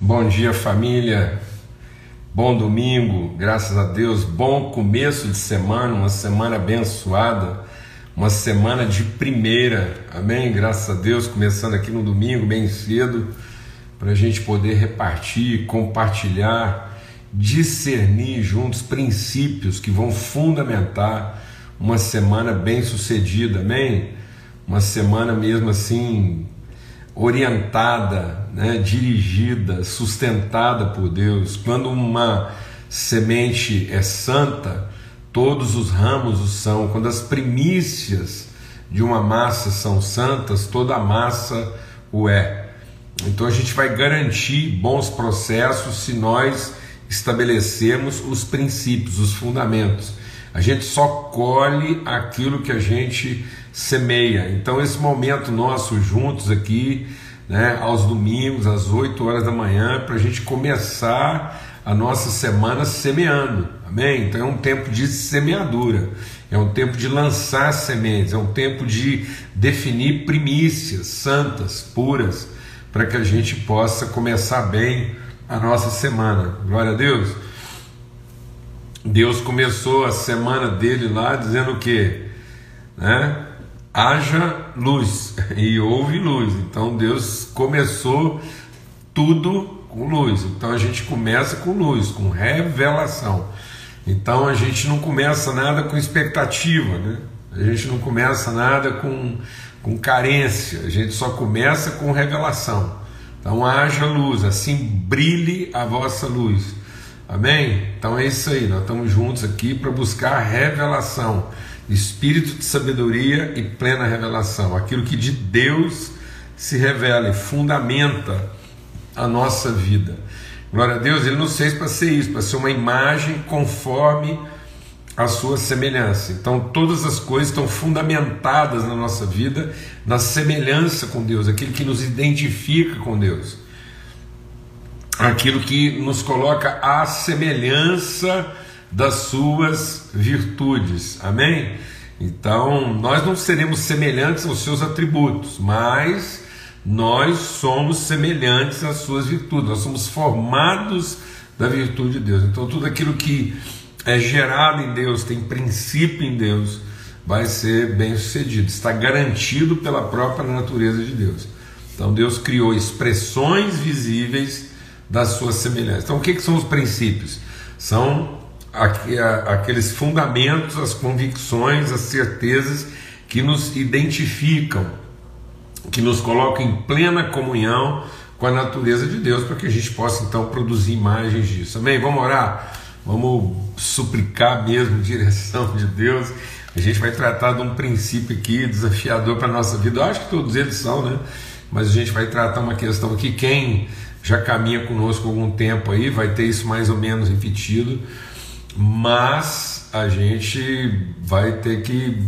Bom dia, família. Bom domingo, graças a Deus. Bom começo de semana, uma semana abençoada, uma semana de primeira. Amém? Graças a Deus, começando aqui no domingo, bem cedo, para a gente poder repartir, compartilhar, discernir juntos princípios que vão fundamentar uma semana bem sucedida. Amém? Uma semana mesmo assim orientada, né, dirigida, sustentada por Deus. Quando uma semente é santa, todos os ramos o são. Quando as primícias de uma massa são santas, toda a massa o é. Então a gente vai garantir bons processos se nós estabelecemos os princípios, os fundamentos. A gente só colhe aquilo que a gente semeia. Então, esse momento nosso juntos aqui, né, aos domingos, às 8 horas da manhã, para a gente começar a nossa semana semeando, amém? Então, é um tempo de semeadura, é um tempo de lançar sementes, é um tempo de definir primícias santas, puras, para que a gente possa começar bem a nossa semana. Glória a Deus. Deus começou a semana dele lá dizendo o quê? Né? Haja luz e houve luz. Então Deus começou tudo com luz. Então a gente começa com luz, com revelação. Então a gente não começa nada com expectativa, né? A gente não começa nada com, com carência, a gente só começa com revelação. Então haja luz, assim brilhe a vossa luz. Amém? Então é isso aí, nós estamos juntos aqui para buscar revelação espírito de sabedoria e plena revelação, aquilo que de Deus se revela e fundamenta a nossa vida. Glória a Deus, Ele nos fez para ser isso, para ser uma imagem conforme a sua semelhança. Então, todas as coisas estão fundamentadas na nossa vida na semelhança com Deus, aquilo que nos identifica com Deus, aquilo que nos coloca à semelhança das suas virtudes. Amém? Então, nós não seremos semelhantes aos seus atributos, mas nós somos semelhantes às suas virtudes. Nós somos formados da virtude de Deus. Então, tudo aquilo que é gerado em Deus, tem princípio em Deus, vai ser bem sucedido, está garantido pela própria natureza de Deus. Então Deus criou expressões visíveis da sua semelhança. Então o que, que são os princípios? São aqueles fundamentos, as convicções, as certezas que nos identificam, que nos colocam em plena comunhão com a natureza de Deus, para que a gente possa então produzir imagens disso. Amém? Vamos orar? Vamos suplicar mesmo direção de Deus. A gente vai tratar de um princípio aqui desafiador para a nossa vida. Eu acho que todos eles são, né? Mas a gente vai tratar uma questão aqui. Quem já caminha conosco algum tempo aí vai ter isso mais ou menos repetido mas a gente vai ter que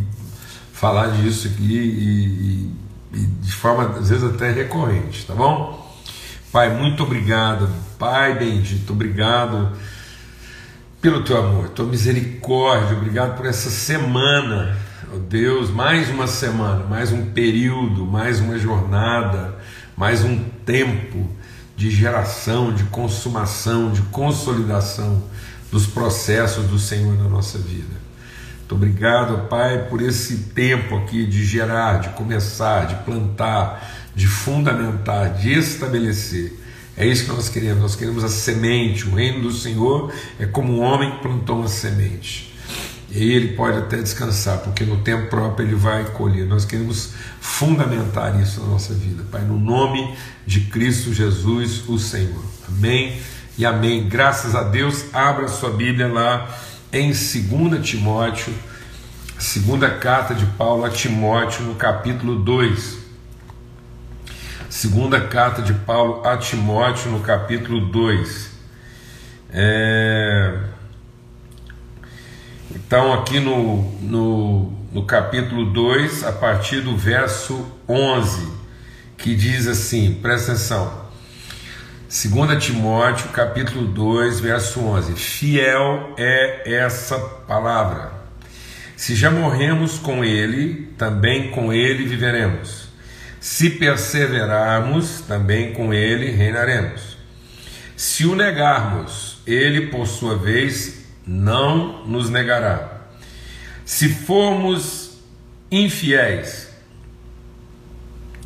falar disso aqui e, e, e, de forma às vezes até recorrente, tá bom? Pai, muito obrigado, Pai bendito, obrigado pelo teu amor, tua misericórdia, obrigado por essa semana, oh Deus, mais uma semana, mais um período, mais uma jornada, mais um tempo de geração, de consumação, de consolidação dos processos do Senhor na nossa vida. Muito obrigado, Pai, por esse tempo aqui de gerar, de começar, de plantar, de fundamentar, de estabelecer. É isso que nós queremos. Nós queremos a semente. O reino do Senhor é como um homem que plantou uma semente. E ele pode até descansar, porque no tempo próprio ele vai colher. Nós queremos fundamentar isso na nossa vida, Pai, no nome de Cristo Jesus, o Senhor. Amém e amém. Graças a Deus, abra sua Bíblia lá em 2 Timóteo, segunda carta de Paulo a Timóteo, no capítulo 2. Segunda carta de Paulo a Timóteo, no capítulo 2. É... Então, aqui no, no, no capítulo 2, a partir do verso 11, que diz assim: presta atenção. 2 Timóteo capítulo 2, verso 11. Fiel é essa palavra. Se já morremos com ele, também com ele viveremos. Se perseverarmos, também com ele reinaremos. Se o negarmos, ele por sua vez não nos negará. Se formos infiéis,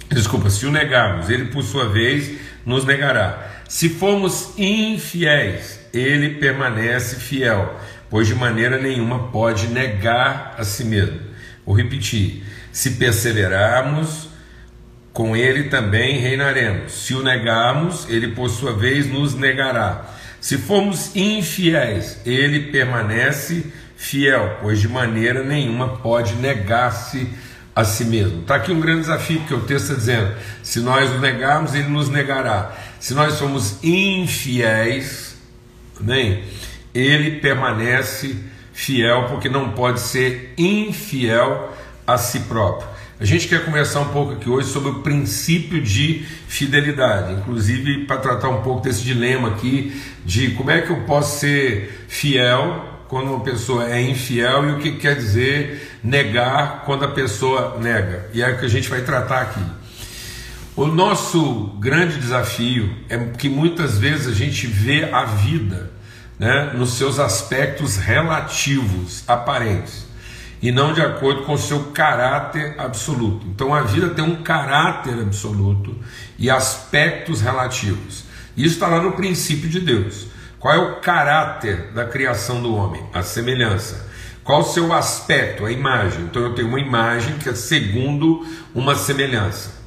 desculpa, se o negarmos, ele por sua vez nos negará. Se formos infiéis, ele permanece fiel, pois de maneira nenhuma pode negar a si mesmo. Vou repetir: se perseverarmos, com ele também reinaremos. Se o negarmos, ele por sua vez nos negará. Se formos infiéis, ele permanece fiel, pois de maneira nenhuma pode negar-se a si mesmo. Está aqui um grande desafio, porque o texto está dizendo: se nós o negarmos, ele nos negará. Se nós somos infiéis, amém? ele permanece fiel, porque não pode ser infiel a si próprio. A gente quer conversar um pouco aqui hoje sobre o princípio de fidelidade, inclusive para tratar um pouco desse dilema aqui de como é que eu posso ser fiel quando uma pessoa é infiel e o que quer dizer negar quando a pessoa nega. E é o que a gente vai tratar aqui. O nosso grande desafio é que muitas vezes a gente vê a vida né, nos seus aspectos relativos, aparentes e não de acordo com o seu caráter absoluto. Então a vida tem um caráter absoluto e aspectos relativos. Isso está lá no princípio de Deus. Qual é o caráter da criação do homem? A semelhança. Qual o seu aspecto, a imagem? Então eu tenho uma imagem que é segundo uma semelhança.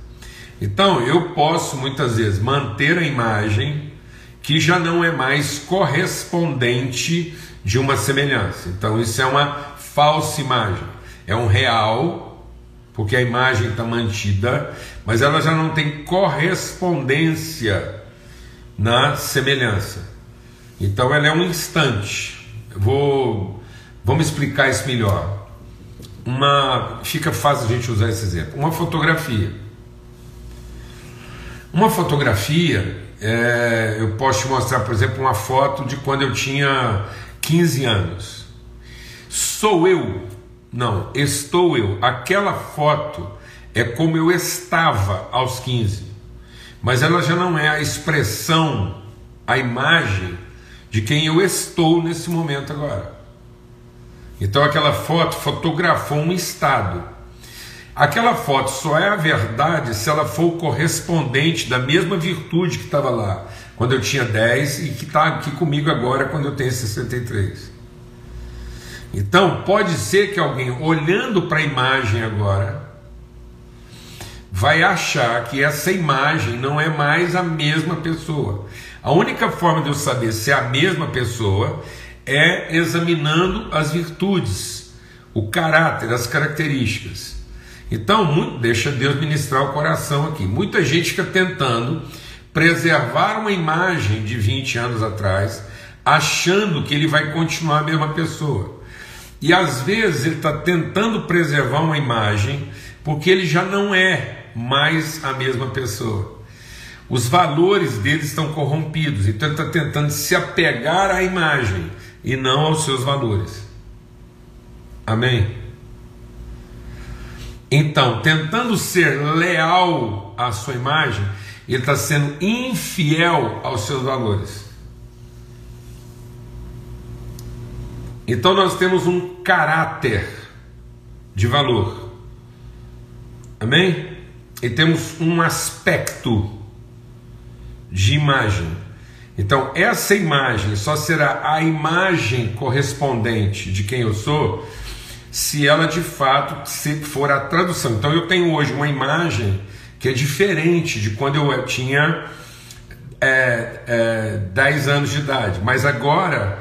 Então eu posso muitas vezes manter a imagem que já não é mais correspondente de uma semelhança. Então isso é uma falsa imagem. É um real, porque a imagem está mantida, mas ela já não tem correspondência na semelhança. Então ela é um instante. Eu vou, vamos explicar isso melhor. Uma, fica fácil a gente usar esse exemplo. Uma fotografia. Uma fotografia, é, eu posso te mostrar, por exemplo, uma foto de quando eu tinha 15 anos. Sou eu? Não, estou eu. Aquela foto é como eu estava aos 15, mas ela já não é a expressão, a imagem de quem eu estou nesse momento agora. Então aquela foto fotografou um estado. Aquela foto só é a verdade se ela for correspondente da mesma virtude que estava lá quando eu tinha 10 e que está aqui comigo agora quando eu tenho 63. Então, pode ser que alguém olhando para a imagem agora vai achar que essa imagem não é mais a mesma pessoa. A única forma de eu saber se é a mesma pessoa é examinando as virtudes, o caráter, as características. Então, muito, deixa Deus ministrar o coração aqui. Muita gente fica tentando preservar uma imagem de 20 anos atrás, achando que ele vai continuar a mesma pessoa. E às vezes ele está tentando preservar uma imagem porque ele já não é mais a mesma pessoa. Os valores dele estão corrompidos, então ele está tentando se apegar à imagem e não aos seus valores. Amém? Então, tentando ser leal à sua imagem, ele está sendo infiel aos seus valores. Então nós temos um caráter de valor. Amém? E temos um aspecto de imagem. Então, essa imagem só será a imagem correspondente de quem eu sou se ela de fato se for a tradução. Então, eu tenho hoje uma imagem que é diferente de quando eu tinha é, é, 10 anos de idade, mas agora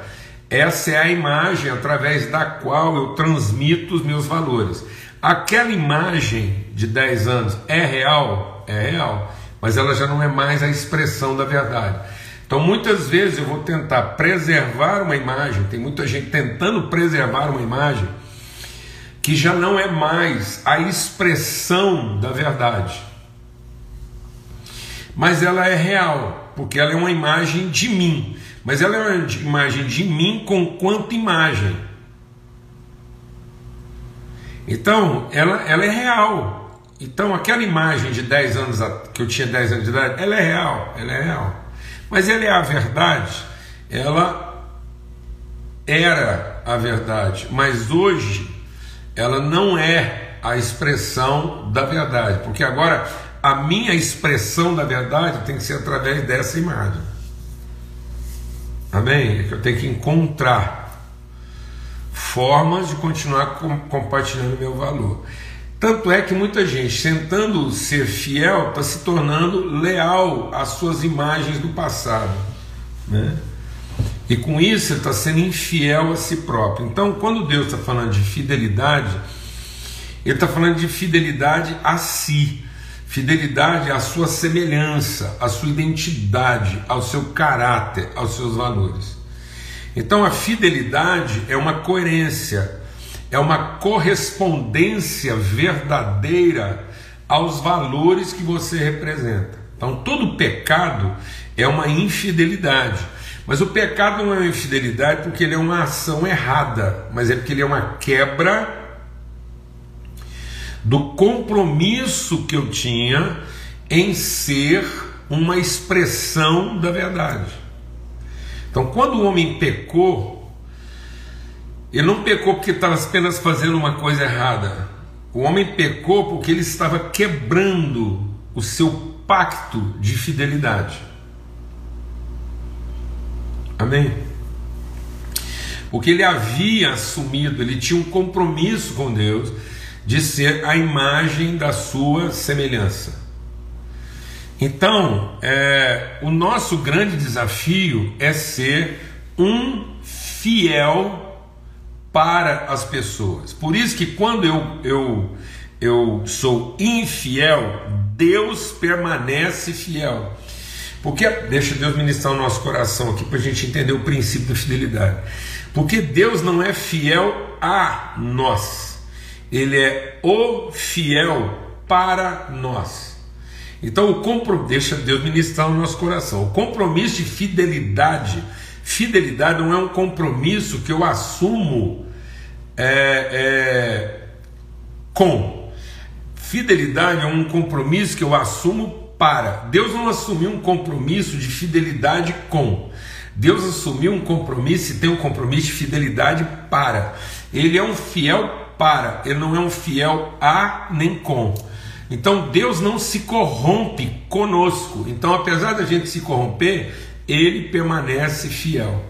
essa é a imagem através da qual eu transmito os meus valores. Aquela imagem de 10 anos é real? É real, mas ela já não é mais a expressão da verdade. Então, muitas vezes eu vou tentar preservar uma imagem, tem muita gente tentando preservar uma imagem que já não é mais a expressão da verdade. Mas ela é real, porque ela é uma imagem de mim mas ela é uma imagem de mim com quanto imagem. Então, ela, ela é real. Então, aquela imagem de 10 anos que eu tinha 10 anos de idade, ela é real, ela é real. Mas ele é a verdade, ela era a verdade, mas hoje ela não é a expressão da verdade, porque agora a minha expressão da verdade tem que ser através dessa imagem. Amém? É que eu tenho que encontrar formas de continuar com, compartilhando meu valor. Tanto é que muita gente, tentando ser fiel, está se tornando leal às suas imagens do passado. Né? E com isso está sendo infiel a si próprio. Então, quando Deus está falando de fidelidade, Ele está falando de fidelidade a si, fidelidade à sua semelhança, à sua identidade, ao seu caráter, aos seus valores. Então, a fidelidade é uma coerência é uma correspondência verdadeira aos valores que você representa. Então, todo pecado é uma infidelidade. Mas o pecado não é uma infidelidade porque ele é uma ação errada, mas é porque ele é uma quebra do compromisso que eu tinha em ser uma expressão da verdade. Então, quando o homem pecou, ele não pecou porque estava apenas fazendo uma coisa errada. O homem pecou porque ele estava quebrando o seu pacto de fidelidade. Amém? Porque ele havia assumido, ele tinha um compromisso com Deus de ser a imagem da sua semelhança. Então, é, o nosso grande desafio é ser um fiel para as pessoas. Por isso que quando eu, eu, eu sou infiel, Deus permanece fiel. Porque, deixa Deus ministrar o nosso coração aqui para a gente entender o princípio da fidelidade. Porque Deus não é fiel a nós, Ele é o fiel para nós. Então, o compromisso, deixa Deus ministrar o nosso coração. O compromisso de fidelidade Fidelidade não é um compromisso que eu assumo é, é, com. Fidelidade é um compromisso que eu assumo para. Deus não assumiu um compromisso de fidelidade com. Deus assumiu um compromisso e tem um compromisso de fidelidade para. Ele é um fiel para, ele não é um fiel a nem com. Então Deus não se corrompe conosco. Então, apesar da gente se corromper, ele permanece fiel.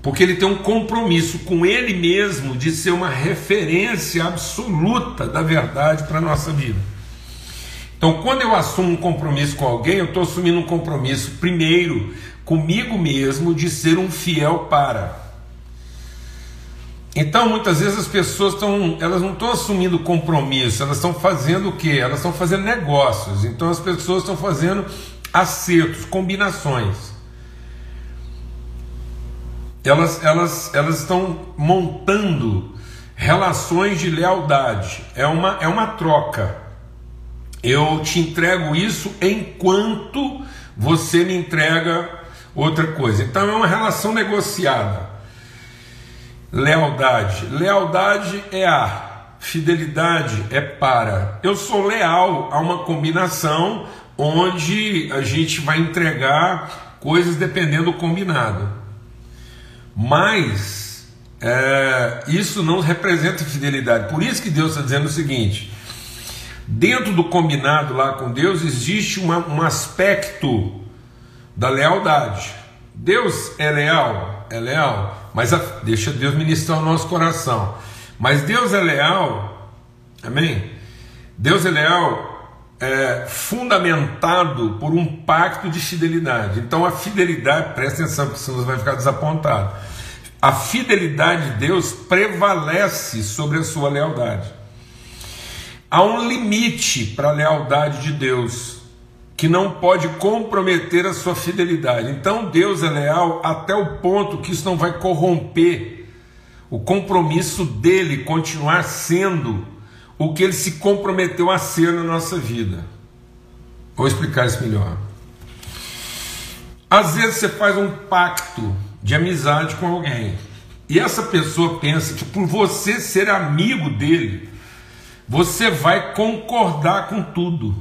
Porque ele tem um compromisso com ele mesmo de ser uma referência absoluta da verdade para a nossa vida. Então, quando eu assumo um compromisso com alguém, eu estou assumindo um compromisso, primeiro, comigo mesmo, de ser um fiel para. Então, muitas vezes as pessoas estão, elas não estão assumindo compromisso, elas estão fazendo o quê? Elas estão fazendo negócios. Então, as pessoas estão fazendo acertos, combinações. Elas, elas, elas estão montando relações de lealdade. É uma, é uma troca. Eu te entrego isso enquanto você me entrega outra coisa. Então é uma relação negociada. Lealdade. Lealdade é a, fidelidade é para. Eu sou leal a uma combinação onde a gente vai entregar coisas dependendo do combinado. Mas é, isso não representa fidelidade. Por isso que Deus está dizendo o seguinte: dentro do combinado lá com Deus existe uma, um aspecto da lealdade. Deus é leal, é leal, mas a, deixa Deus ministrar o nosso coração. Mas Deus é leal, amém? Deus é leal é, fundamentado por um pacto de fidelidade. Então a fidelidade, presta atenção, porque senão você vai ficar desapontado. A fidelidade de Deus prevalece sobre a sua lealdade. Há um limite para a lealdade de Deus que não pode comprometer a sua fidelidade. Então Deus é leal até o ponto que isso não vai corromper o compromisso dele continuar sendo o que ele se comprometeu a ser na nossa vida. Vou explicar isso melhor. Às vezes você faz um pacto de amizade com alguém e essa pessoa pensa que por você ser amigo dele, você vai concordar com tudo.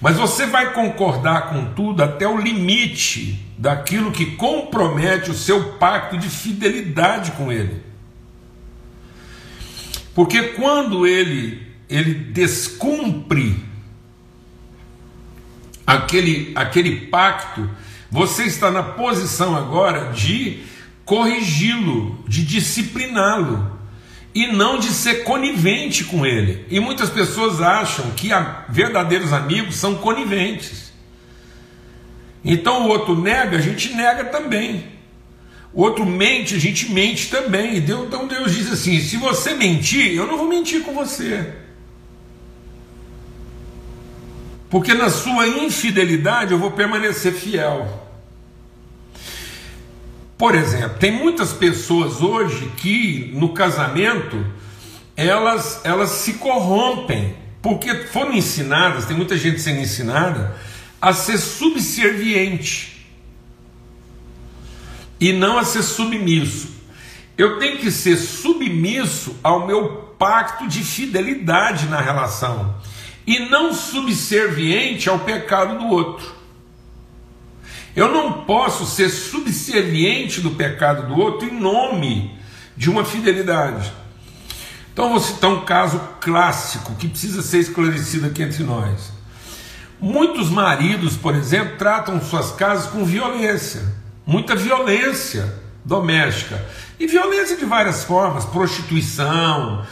Mas você vai concordar com tudo até o limite daquilo que compromete o seu pacto de fidelidade com ele. Porque quando ele ele descumpre aquele aquele pacto, você está na posição agora de corrigi-lo, de discipliná-lo e não de ser conivente com ele. E muitas pessoas acham que verdadeiros amigos são coniventes. Então o outro nega, a gente nega também. O outro mente, a gente mente também. Então Deus diz assim: se você mentir, eu não vou mentir com você. Porque na sua infidelidade eu vou permanecer fiel. Por exemplo, tem muitas pessoas hoje que no casamento elas, elas se corrompem, porque foram ensinadas, tem muita gente sendo ensinada a ser subserviente e não a ser submisso. Eu tenho que ser submisso ao meu pacto de fidelidade na relação e não subserviente ao pecado do outro. Eu não posso ser subserviente do pecado do outro em nome de uma fidelidade. Então vou citar um caso clássico que precisa ser esclarecido aqui entre nós. Muitos maridos, por exemplo, tratam suas casas com violência, muita violência doméstica. E violência de várias formas, prostituição,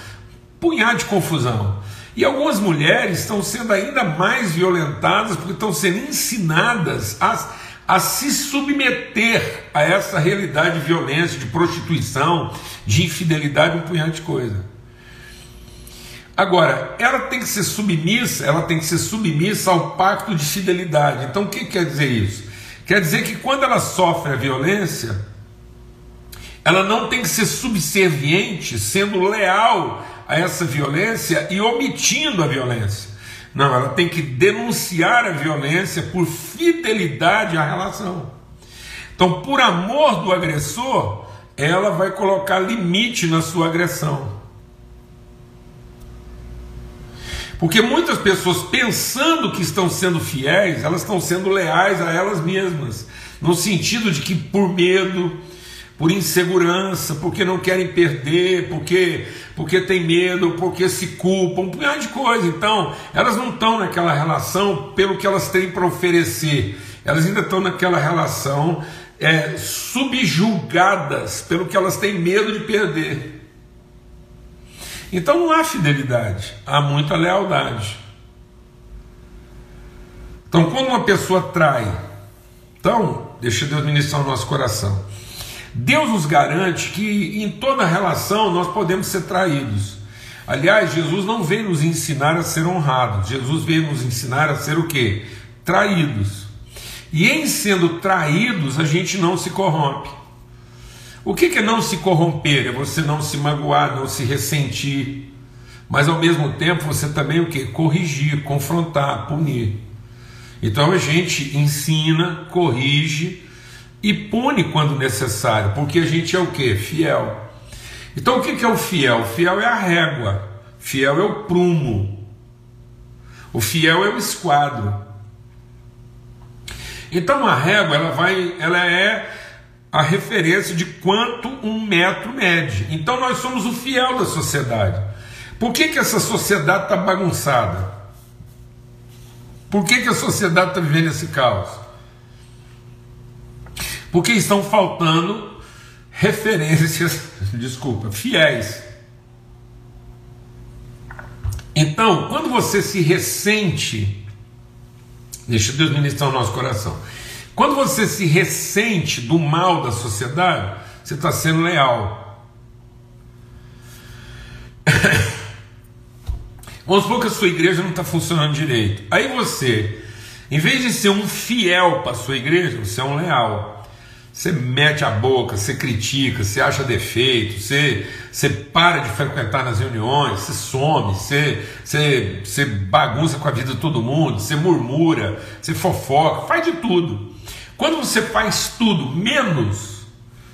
punhado de confusão. E algumas mulheres estão sendo ainda mais violentadas porque estão sendo ensinadas a a se submeter a essa realidade de violência, de prostituição, de infidelidade, um punhado de coisa. Agora, ela tem que ser submissa, ela tem que ser submissa ao pacto de fidelidade. Então, o que quer dizer isso? Quer dizer que quando ela sofre a violência, ela não tem que ser subserviente, sendo leal a essa violência e omitindo a violência. Não, ela tem que denunciar a violência por fidelidade à relação. Então, por amor do agressor, ela vai colocar limite na sua agressão. Porque muitas pessoas, pensando que estão sendo fiéis, elas estão sendo leais a elas mesmas, no sentido de que por medo, por insegurança, porque não querem perder, porque, porque tem medo, porque se culpam, um punhado de coisa. Então, elas não estão naquela relação pelo que elas têm para oferecer, elas ainda estão naquela relação é, subjugadas pelo que elas têm medo de perder. Então não há fidelidade, há muita lealdade. Então, quando uma pessoa trai, então, deixa Deus ministrar o nosso coração. Deus nos garante que em toda relação nós podemos ser traídos. Aliás, Jesus não veio nos ensinar a ser honrados, Jesus veio nos ensinar a ser o que? Traídos. E em sendo traídos, a gente não se corrompe. O que é não se corromper? É você não se magoar, não se ressentir, mas ao mesmo tempo você também o que? Corrigir, confrontar, punir. Então a gente ensina, corrige, e pune quando necessário, porque a gente é o que? Fiel. Então o que é o fiel? O fiel é a régua, fiel é o prumo, o fiel é o esquadro. Então a régua ela vai, ela é a referência de quanto um metro mede. Então nós somos o fiel da sociedade. Por que, que essa sociedade está bagunçada? Por que, que a sociedade está vivendo esse caos? Porque estão faltando referências, desculpa, fiéis. Então, quando você se ressente, deixa Deus ministrar o nosso coração. Quando você se ressente do mal da sociedade, você está sendo leal. Vamos supor que a sua igreja não está funcionando direito. Aí você, em vez de ser um fiel para a sua igreja, você é um leal. Você mete a boca, você critica, você acha defeito, você, você para de frequentar nas reuniões, você some, você, você, você bagunça com a vida de todo mundo, você murmura, você fofoca, faz de tudo. Quando você faz tudo, menos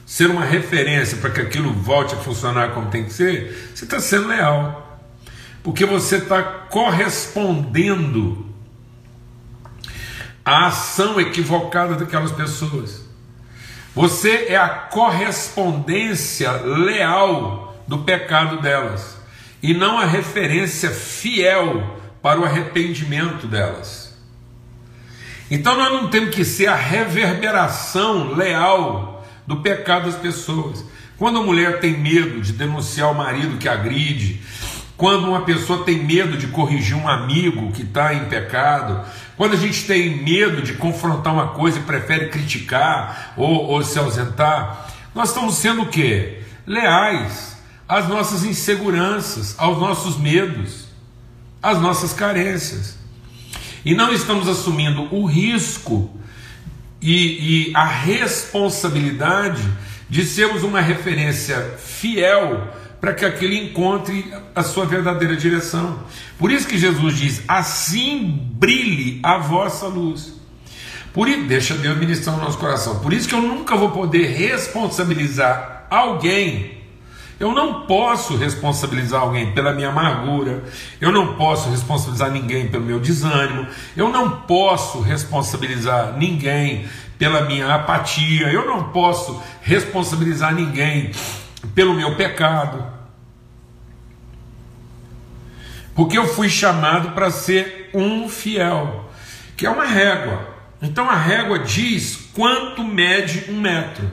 ser uma referência para que aquilo volte a funcionar como tem que ser, você está sendo leal. Porque você está correspondendo a ação equivocada daquelas pessoas. Você é a correspondência leal do pecado delas e não a referência fiel para o arrependimento delas. Então nós não temos que ser a reverberação leal do pecado das pessoas. Quando a mulher tem medo de denunciar o marido que agride, quando uma pessoa tem medo de corrigir um amigo que está em pecado, quando a gente tem medo de confrontar uma coisa e prefere criticar ou, ou se ausentar, nós estamos sendo o quê? Leais às nossas inseguranças, aos nossos medos, às nossas carências. E não estamos assumindo o risco e, e a responsabilidade de sermos uma referência fiel para que aquele encontre a sua verdadeira direção. Por isso que Jesus diz: assim brilhe a vossa luz. Por isso, deixa Deus ministrar no nosso coração. Por isso que eu nunca vou poder responsabilizar alguém. Eu não posso responsabilizar alguém pela minha amargura, eu não posso responsabilizar ninguém pelo meu desânimo, eu não posso responsabilizar ninguém pela minha apatia, eu não posso responsabilizar ninguém pelo meu pecado. Porque eu fui chamado para ser um fiel, que é uma régua. Então a régua diz quanto mede um metro.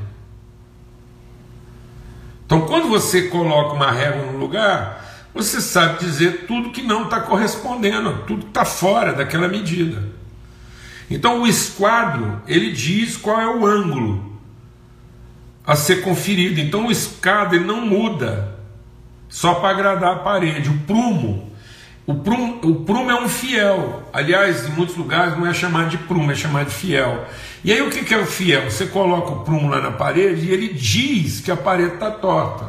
Então quando você coloca uma régua no lugar, você sabe dizer tudo que não está correspondendo, tudo está fora daquela medida. Então o esquadro ele diz qual é o ângulo a ser conferido. Então o escada ele não muda só para agradar a parede. O prumo, o prumo, o prumo é um fiel. Aliás, em muitos lugares não é chamado de prumo, é chamado de fiel. E aí o que é o fiel? Você coloca o prumo lá na parede e ele diz que a parede está torta.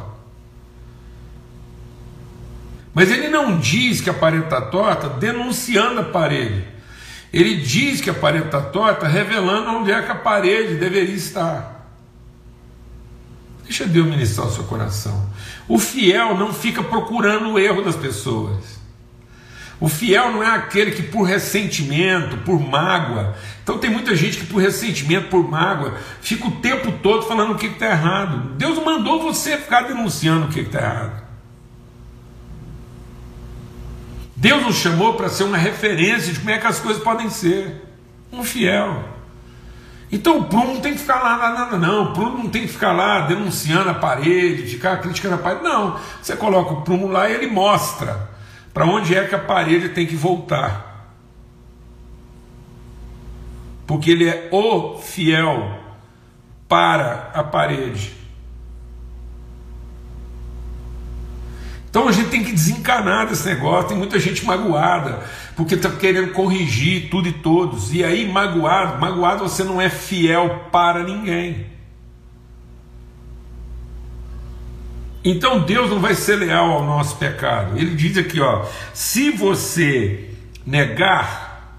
Mas ele não diz que a parede está torta denunciando a parede. Ele diz que a parede está torta revelando onde é que a parede deveria estar. Deixa Deus ministrar o seu coração. O fiel não fica procurando o erro das pessoas. O fiel não é aquele que por ressentimento, por mágoa. Então tem muita gente que por ressentimento, por mágoa, fica o tempo todo falando o que está errado. Deus mandou você ficar denunciando o que está errado. Deus nos chamou para ser uma referência de como é que as coisas podem ser. Um fiel. Então o Prumo não tem que ficar lá, nada, não. O Prumo não tem que ficar lá denunciando a parede, ficar criticando a parede. Não. Você coloca o Prumo lá e ele mostra para onde é que a parede tem que voltar. Porque ele é o fiel para a parede. Então a gente tem que desencanar desse negócio. Tem muita gente magoada, porque está querendo corrigir tudo e todos. E aí, magoado, magoado você não é fiel para ninguém. Então Deus não vai ser leal ao nosso pecado. Ele diz aqui, ó: se você negar,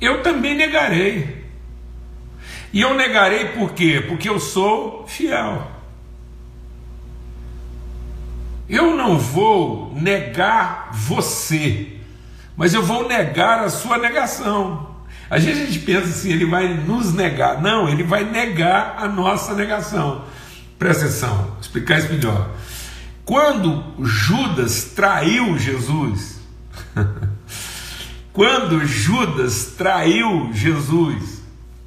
eu também negarei. E eu negarei por quê? Porque eu sou fiel. Eu não vou negar você, mas eu vou negar a sua negação. Às vezes a gente pensa assim, ele vai nos negar. Não, ele vai negar a nossa negação. Presta atenção, vou explicar isso melhor. Quando Judas traiu Jesus, quando Judas traiu Jesus,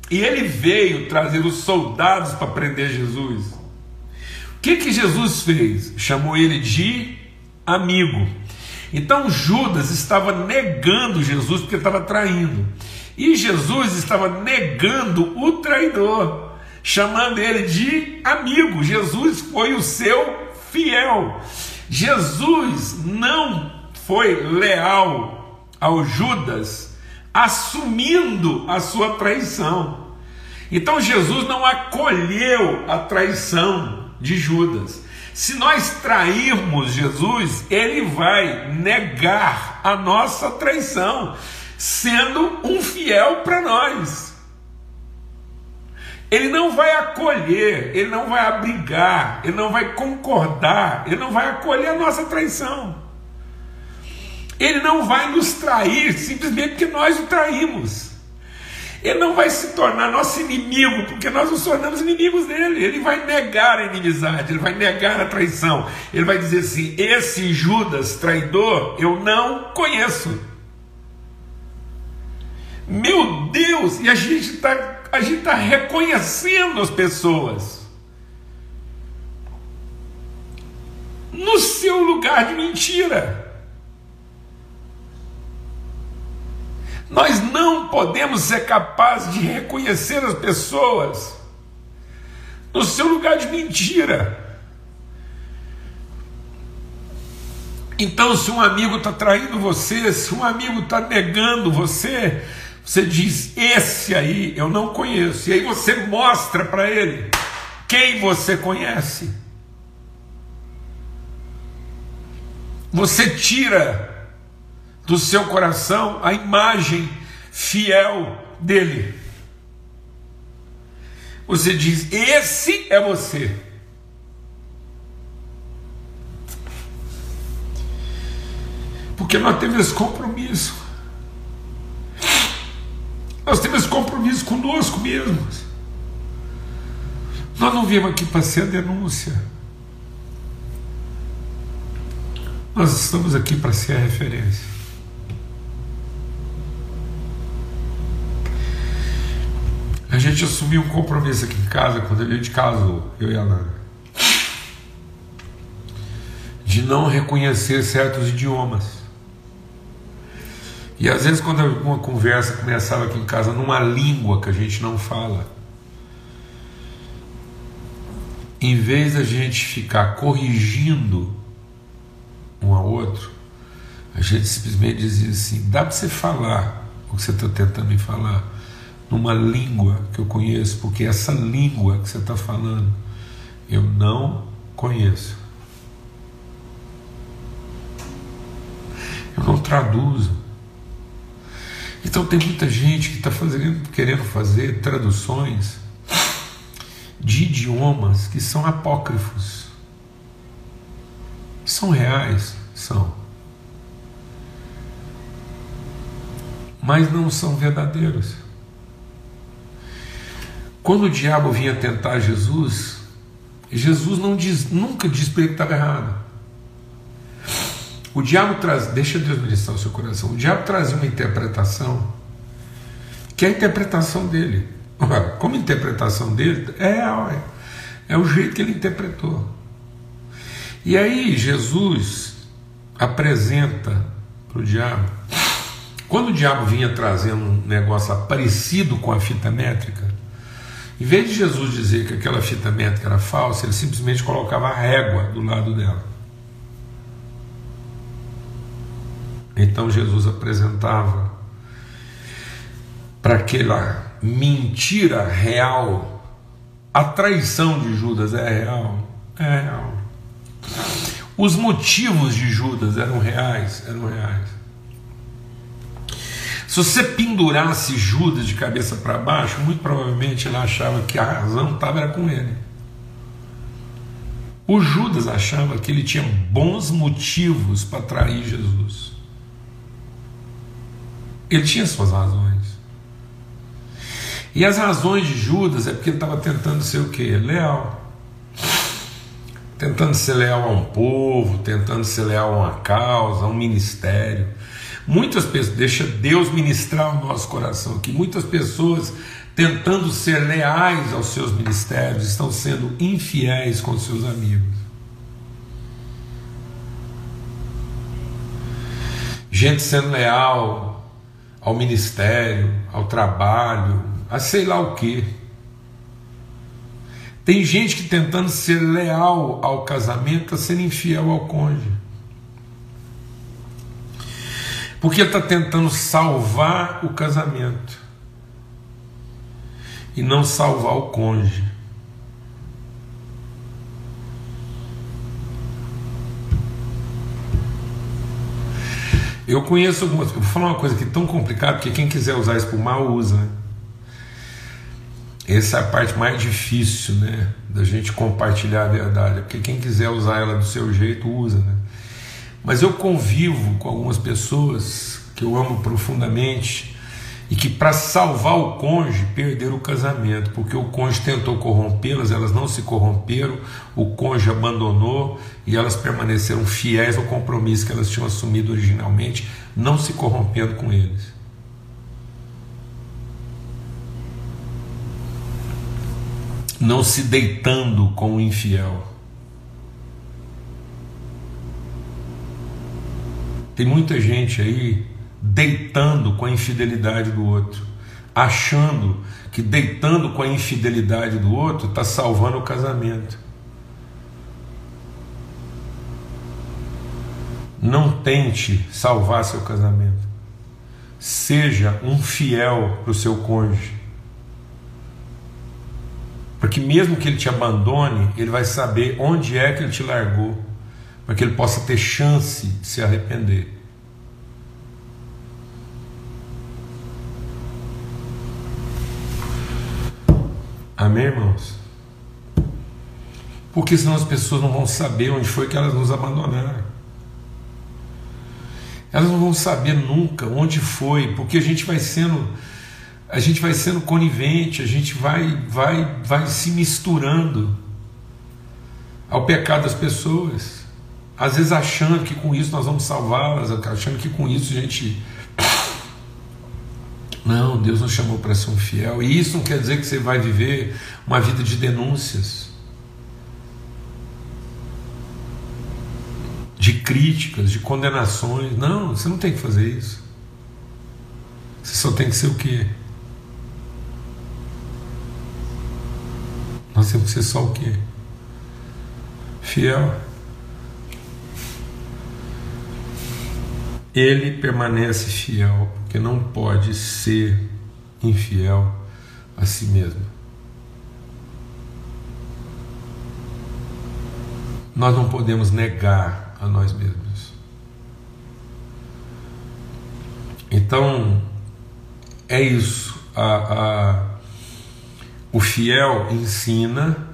e ele veio trazer os soldados para prender Jesus, que, que Jesus fez? Chamou ele de amigo. Então Judas estava negando Jesus porque estava traindo. E Jesus estava negando o traidor, chamando ele de amigo. Jesus foi o seu fiel. Jesus não foi leal ao Judas, assumindo a sua traição. Então Jesus não acolheu a traição de Judas. Se nós trairmos Jesus, ele vai negar a nossa traição, sendo um fiel para nós. Ele não vai acolher, ele não vai abrigar, ele não vai concordar, ele não vai acolher a nossa traição. Ele não vai nos trair simplesmente porque nós o traímos. Ele não vai se tornar nosso inimigo, porque nós nos tornamos inimigos dele. Ele vai negar a inimizade, ele vai negar a traição. Ele vai dizer assim: esse Judas traidor eu não conheço. Meu Deus, e a gente está a gente está reconhecendo as pessoas no seu lugar de mentira. Nós não podemos ser capazes de reconhecer as pessoas no seu lugar de mentira. Então, se um amigo está traindo você, se um amigo está negando você, você diz: Esse aí eu não conheço. E aí você mostra para ele quem você conhece. Você tira do seu coração a imagem fiel dele. Você diz: Esse é você. Porque nós temos esse compromisso. Nós temos esse compromisso conosco mesmos. Nós não viemos aqui para ser a denúncia. Nós estamos aqui para ser a referência. A gente assumiu um compromisso aqui em casa, quando a gente casou, eu e a Nara, de não reconhecer certos idiomas. E às vezes, quando uma conversa começava aqui em casa numa língua que a gente não fala, em vez da gente ficar corrigindo um ao outro, a gente simplesmente dizia assim: dá para você falar o que você está tentando me falar numa língua que eu conheço, porque essa língua que você está falando eu não conheço. Eu não traduzo. Então tem muita gente que está querendo fazer traduções de idiomas que são apócrifos. São reais? São. Mas não são verdadeiros. Quando o diabo vinha tentar Jesus, Jesus não diz, nunca diz para ele que estava errado. O diabo traz, deixa Deus ministrar o seu coração. O diabo trazia uma interpretação que é a interpretação dele. Como interpretação dele, é, é, é o jeito que ele interpretou. E aí Jesus apresenta para o diabo. Quando o diabo vinha trazendo um negócio parecido com a fita métrica, em vez de Jesus dizer que aquela fita métrica era falsa, ele simplesmente colocava a régua do lado dela. Então Jesus apresentava para aquela mentira real, a traição de Judas é real, é real. Os motivos de Judas eram reais, eram reais. Se você pendurasse Judas de cabeça para baixo, muito provavelmente ele achava que a razão estava com ele. O Judas achava que ele tinha bons motivos para trair Jesus. Ele tinha suas razões. E as razões de Judas é porque ele estava tentando ser o quê? Leal. Tentando ser leal a um povo, tentando ser leal a uma causa, a um ministério. Muitas pessoas, deixa Deus ministrar o nosso coração aqui. Muitas pessoas tentando ser leais aos seus ministérios estão sendo infiéis com seus amigos. Gente sendo leal ao ministério, ao trabalho, a sei lá o que. Tem gente que tentando ser leal ao casamento está sendo infiel ao cônjuge. Porque ele está tentando salvar o casamento e não salvar o cônjuge. Eu conheço algumas. Vou falar uma coisa que é tão complicada, porque quem quiser usar isso por mal, usa. Né? Essa é a parte mais difícil, né? Da gente compartilhar a verdade. Porque quem quiser usar ela do seu jeito, usa, né? Mas eu convivo com algumas pessoas que eu amo profundamente e que para salvar o cônjuge perderam o casamento, porque o cônjuge tentou corrompê-las, elas não se corromperam, o cônjuge abandonou e elas permaneceram fiéis ao compromisso que elas tinham assumido originalmente, não se corrompendo com eles. Não se deitando com o infiel. Tem muita gente aí deitando com a infidelidade do outro, achando que deitando com a infidelidade do outro está salvando o casamento. Não tente salvar seu casamento. Seja um fiel para o seu cônjuge. Porque mesmo que ele te abandone, ele vai saber onde é que ele te largou, para que ele possa ter chance de se arrepender. Amém, irmãos? Porque senão as pessoas não vão saber onde foi que elas nos abandonaram. Elas não vão saber nunca onde foi, porque a gente vai sendo a gente vai sendo conivente, a gente vai vai vai se misturando ao pecado das pessoas. Às vezes achando que com isso nós vamos salvá-las, achando que com isso a gente não, Deus nos chamou para ser um fiel. E isso não quer dizer que você vai viver uma vida de denúncias, de críticas, de condenações. Não, você não tem que fazer isso. Você só tem que ser o quê? Nós temos que ser só o quê? Fiel. Ele permanece fiel porque não pode ser infiel a si mesmo. Nós não podemos negar a nós mesmos. Então, é isso. A, a, o fiel ensina,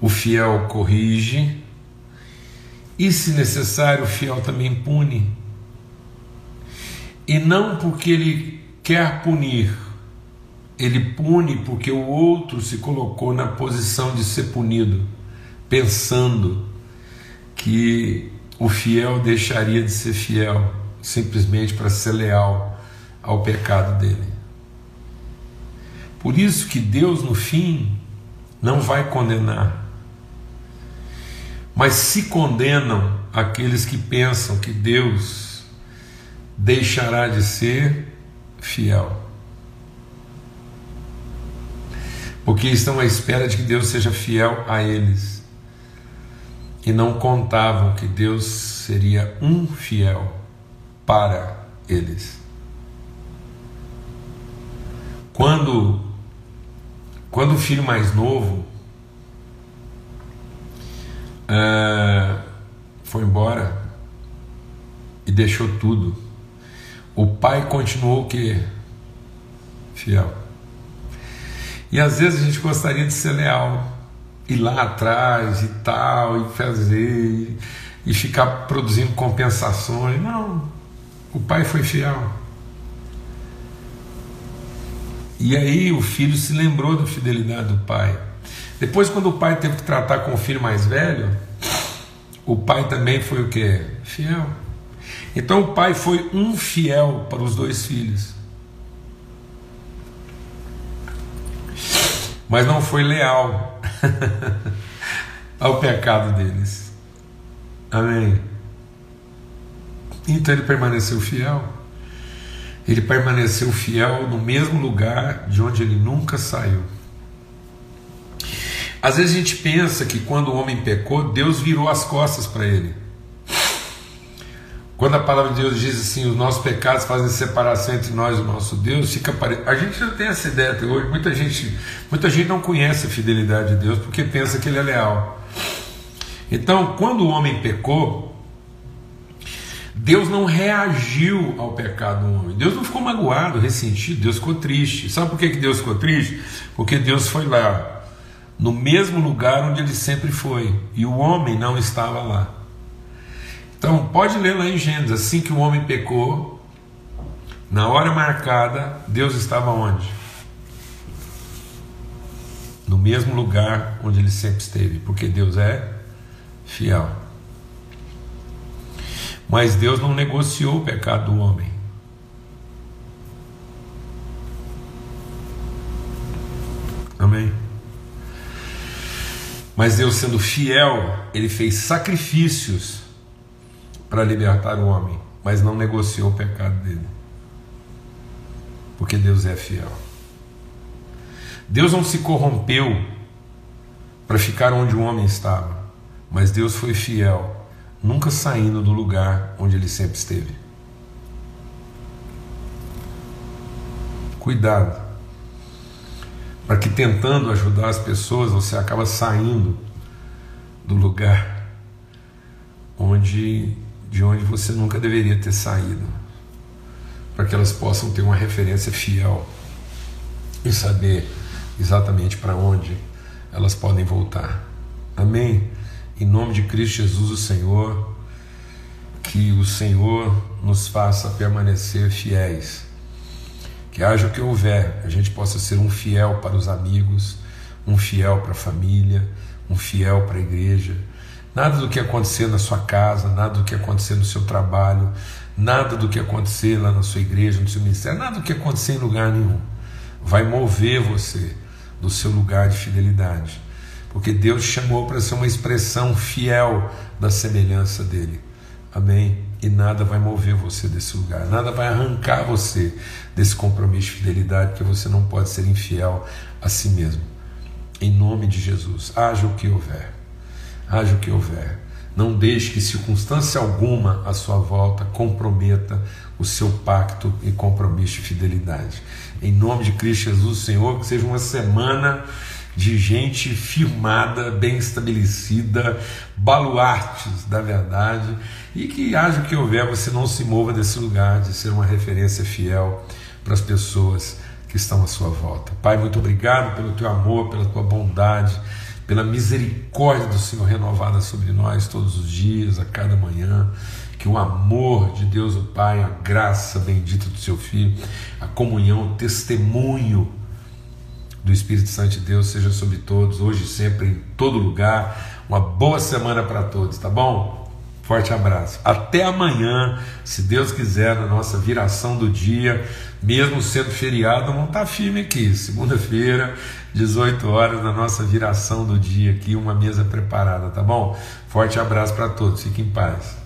o fiel corrige, e, se necessário, o fiel também pune e não porque ele quer punir, ele pune porque o outro se colocou na posição de ser punido, pensando que o fiel deixaria de ser fiel simplesmente para ser leal ao pecado dele. Por isso que Deus no fim não vai condenar. Mas se condenam aqueles que pensam que Deus deixará de ser fiel. Porque estão à espera de que Deus seja fiel a eles. E não contavam que Deus seria um fiel para eles. Quando, quando o filho mais novo uh, foi embora e deixou tudo, o pai continuou o quê? Fiel. E às vezes a gente gostaria de ser leal, ir lá atrás e tal, e fazer, e ficar produzindo compensações. Não, o pai foi fiel. E aí o filho se lembrou da fidelidade do pai. Depois, quando o pai teve que tratar com o filho mais velho, o pai também foi o que? Fiel. Então o pai foi um fiel para os dois filhos. Mas não foi leal ao pecado deles. Amém. Então ele permaneceu fiel. Ele permaneceu fiel no mesmo lugar de onde ele nunca saiu. Às vezes a gente pensa que quando o homem pecou, Deus virou as costas para ele. Quando a palavra de Deus diz assim, os nossos pecados fazem separação entre nós e o nosso Deus, fica pare... a gente não tem essa ideia até hoje. Muita gente, muita gente não conhece a fidelidade de Deus porque pensa que ele é leal. Então, quando o homem pecou, Deus não reagiu ao pecado do homem. Deus não ficou magoado, ressentido, Deus ficou triste. Sabe por que Deus ficou triste? Porque Deus foi lá, no mesmo lugar onde ele sempre foi, e o homem não estava lá. Então, pode ler lá em Gênesis, assim que o homem pecou, Na hora marcada, Deus estava onde? No mesmo lugar onde ele sempre esteve, porque Deus é fiel. Mas Deus não negociou o pecado do homem. Amém. Mas Deus, sendo fiel, ele fez sacrifícios para libertar o homem, mas não negociou o pecado dele. Porque Deus é fiel. Deus não se corrompeu para ficar onde o homem estava, mas Deus foi fiel, nunca saindo do lugar onde ele sempre esteve. Cuidado para que tentando ajudar as pessoas você acaba saindo do lugar onde de onde você nunca deveria ter saído, para que elas possam ter uma referência fiel e saber exatamente para onde elas podem voltar. Amém. Em nome de Cristo Jesus, o Senhor, que o Senhor nos faça permanecer fiéis que haja o que houver, a gente possa ser um fiel para os amigos, um fiel para a família, um fiel para a igreja. Nada do que acontecer na sua casa, nada do que acontecer no seu trabalho, nada do que acontecer lá na sua igreja, no seu ministério, nada do que acontecer em lugar nenhum vai mover você do seu lugar de fidelidade. Porque Deus chamou para ser uma expressão fiel da semelhança dele. Amém? E nada vai mover você desse lugar, nada vai arrancar você desse compromisso de fidelidade, porque você não pode ser infiel a si mesmo. Em nome de Jesus, haja o que houver, haja o que houver. Não deixe que circunstância alguma à sua volta comprometa o seu pacto e compromisso de fidelidade. Em nome de Cristo Jesus, Senhor, que seja uma semana de gente firmada, bem estabelecida, baluartes da verdade, e que haja o que houver, você não se mova desse lugar de ser uma referência fiel para as pessoas que estão à sua volta. Pai, muito obrigado pelo teu amor, pela tua bondade, pela misericórdia do Senhor renovada sobre nós todos os dias, a cada manhã. Que o amor de Deus, o Pai, a graça bendita do seu Filho, a comunhão, o testemunho do Espírito Santo de Deus seja sobre todos, hoje, sempre, em todo lugar. Uma boa semana para todos, tá bom? Forte abraço. Até amanhã, se Deus quiser, na nossa viração do dia, mesmo sendo feriado, vamos estar firme aqui. Segunda-feira, 18 horas, na nossa viração do dia aqui, uma mesa preparada, tá bom? Forte abraço para todos. Fiquem em paz.